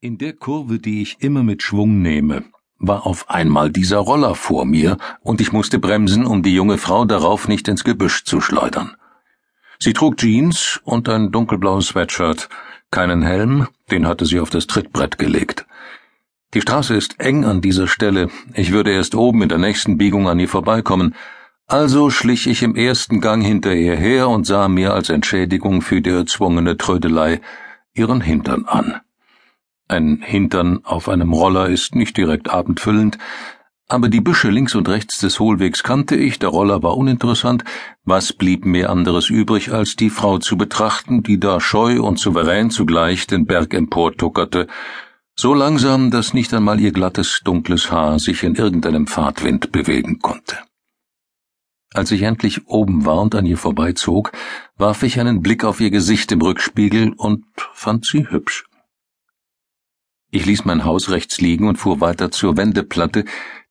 In der Kurve, die ich immer mit Schwung nehme, war auf einmal dieser Roller vor mir, und ich musste bremsen, um die junge Frau darauf nicht ins Gebüsch zu schleudern. Sie trug Jeans und ein dunkelblaues Sweatshirt, keinen Helm, den hatte sie auf das Trittbrett gelegt. Die Straße ist eng an dieser Stelle, ich würde erst oben in der nächsten Biegung an ihr vorbeikommen, also schlich ich im ersten Gang hinter ihr her und sah mir als Entschädigung für die erzwungene Trödelei ihren Hintern an. Ein Hintern auf einem Roller ist nicht direkt abendfüllend, aber die Büsche links und rechts des Hohlwegs kannte ich, der Roller war uninteressant, was blieb mir anderes übrig, als die Frau zu betrachten, die da scheu und souverän zugleich den Berg emportuckerte, so langsam, dass nicht einmal ihr glattes, dunkles Haar sich in irgendeinem Fahrtwind bewegen konnte. Als ich endlich oben war und an ihr vorbeizog, warf ich einen Blick auf ihr Gesicht im Rückspiegel und fand sie hübsch. Ich ließ mein Haus rechts liegen und fuhr weiter zur Wendeplatte,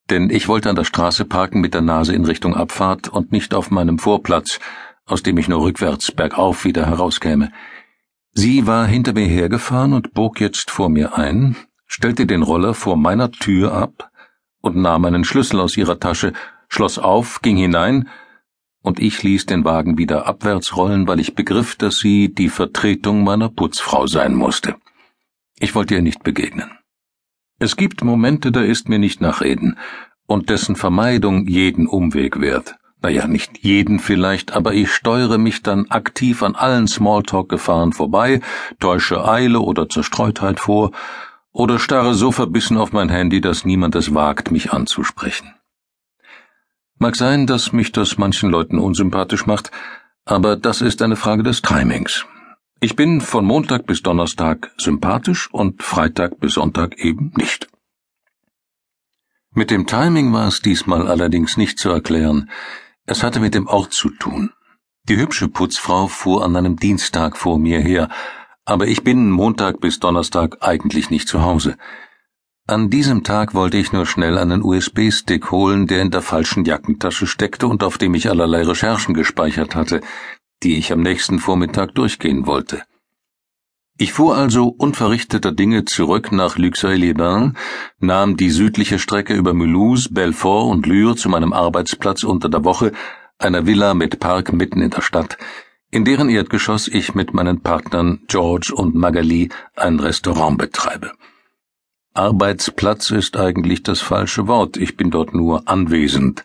denn ich wollte an der Straße parken mit der Nase in Richtung Abfahrt und nicht auf meinem Vorplatz, aus dem ich nur rückwärts bergauf wieder herauskäme. Sie war hinter mir hergefahren und bog jetzt vor mir ein, stellte den Roller vor meiner Tür ab und nahm einen Schlüssel aus ihrer Tasche, schloss auf, ging hinein, und ich ließ den Wagen wieder abwärts rollen, weil ich begriff, dass sie die Vertretung meiner Putzfrau sein musste. Ich wollte ihr nicht begegnen. Es gibt Momente, da ist mir nicht nach Reden, und dessen Vermeidung jeden Umweg wert. Naja, nicht jeden vielleicht, aber ich steuere mich dann aktiv an allen Smalltalk-Gefahren vorbei, täusche Eile oder Zerstreutheit vor, oder starre so verbissen auf mein Handy, dass niemand es wagt, mich anzusprechen. Mag sein, dass mich das manchen Leuten unsympathisch macht, aber das ist eine Frage des Timings. Ich bin von Montag bis Donnerstag sympathisch und Freitag bis Sonntag eben nicht. Mit dem Timing war es diesmal allerdings nicht zu erklären. Es hatte mit dem Ort zu tun. Die hübsche Putzfrau fuhr an einem Dienstag vor mir her, aber ich bin Montag bis Donnerstag eigentlich nicht zu Hause. An diesem Tag wollte ich nur schnell einen USB-Stick holen, der in der falschen Jackentasche steckte und auf dem ich allerlei Recherchen gespeichert hatte, die ich am nächsten Vormittag durchgehen wollte. Ich fuhr also unverrichteter Dinge zurück nach Luxeuil-les-Bains, nahm die südliche Strecke über Mulhouse, Belfort und Lure zu meinem Arbeitsplatz unter der Woche, einer Villa mit Park mitten in der Stadt, in deren Erdgeschoss ich mit meinen Partnern George und Magali ein Restaurant betreibe. Arbeitsplatz ist eigentlich das falsche Wort, ich bin dort nur anwesend,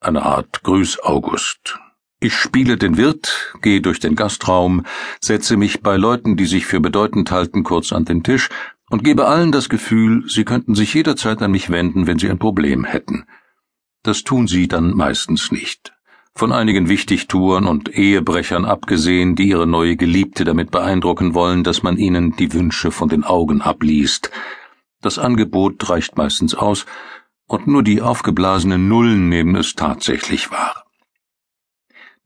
eine Art Grüß August. Ich spiele den Wirt, gehe durch den Gastraum, setze mich bei Leuten, die sich für bedeutend halten, kurz an den Tisch und gebe allen das Gefühl, sie könnten sich jederzeit an mich wenden, wenn sie ein Problem hätten. Das tun sie dann meistens nicht. Von einigen Wichtigtuern und Ehebrechern abgesehen, die ihre neue Geliebte damit beeindrucken wollen, dass man ihnen die Wünsche von den Augen abliest. Das Angebot reicht meistens aus, und nur die aufgeblasenen Nullen nehmen es tatsächlich wahr.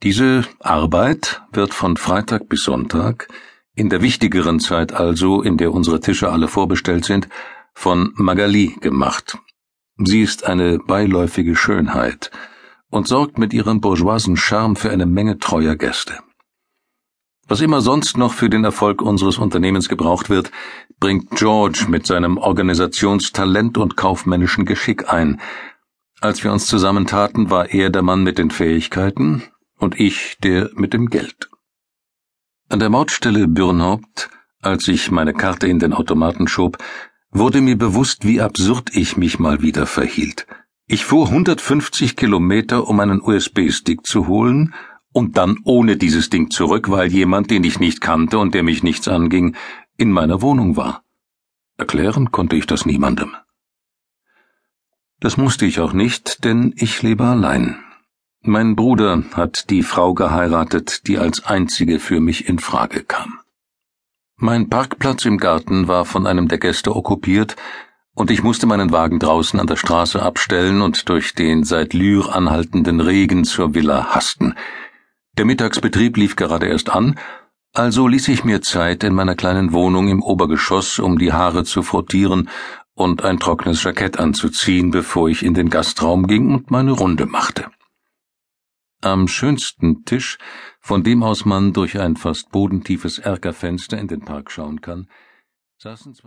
Diese Arbeit wird von Freitag bis Sonntag, in der wichtigeren Zeit also, in der unsere Tische alle vorbestellt sind, von Magali gemacht. Sie ist eine beiläufige Schönheit und sorgt mit ihrem bourgeoisen Charme für eine Menge treuer Gäste. Was immer sonst noch für den Erfolg unseres Unternehmens gebraucht wird, bringt George mit seinem Organisationstalent und kaufmännischen Geschick ein. Als wir uns zusammentaten, war er der Mann mit den Fähigkeiten, und ich der mit dem Geld. An der Mautstelle Bürnhaupt, als ich meine Karte in den Automaten schob, wurde mir bewusst, wie absurd ich mich mal wieder verhielt. Ich fuhr 150 Kilometer, um einen USB-Stick zu holen, und dann ohne dieses Ding zurück, weil jemand, den ich nicht kannte und der mich nichts anging, in meiner Wohnung war. Erklären konnte ich das niemandem. Das musste ich auch nicht, denn ich lebe allein. Mein Bruder hat die Frau geheiratet, die als einzige für mich in Frage kam. Mein Parkplatz im Garten war von einem der Gäste okkupiert, und ich musste meinen Wagen draußen an der Straße abstellen und durch den seit Lyr anhaltenden Regen zur Villa hasten. Der Mittagsbetrieb lief gerade erst an, also ließ ich mir Zeit in meiner kleinen Wohnung im Obergeschoss, um die Haare zu frottieren und ein trockenes Jackett anzuziehen, bevor ich in den Gastraum ging und meine Runde machte. Am schönsten Tisch, von dem aus man durch ein fast bodentiefes Erkerfenster in den Park schauen kann, saßen zwei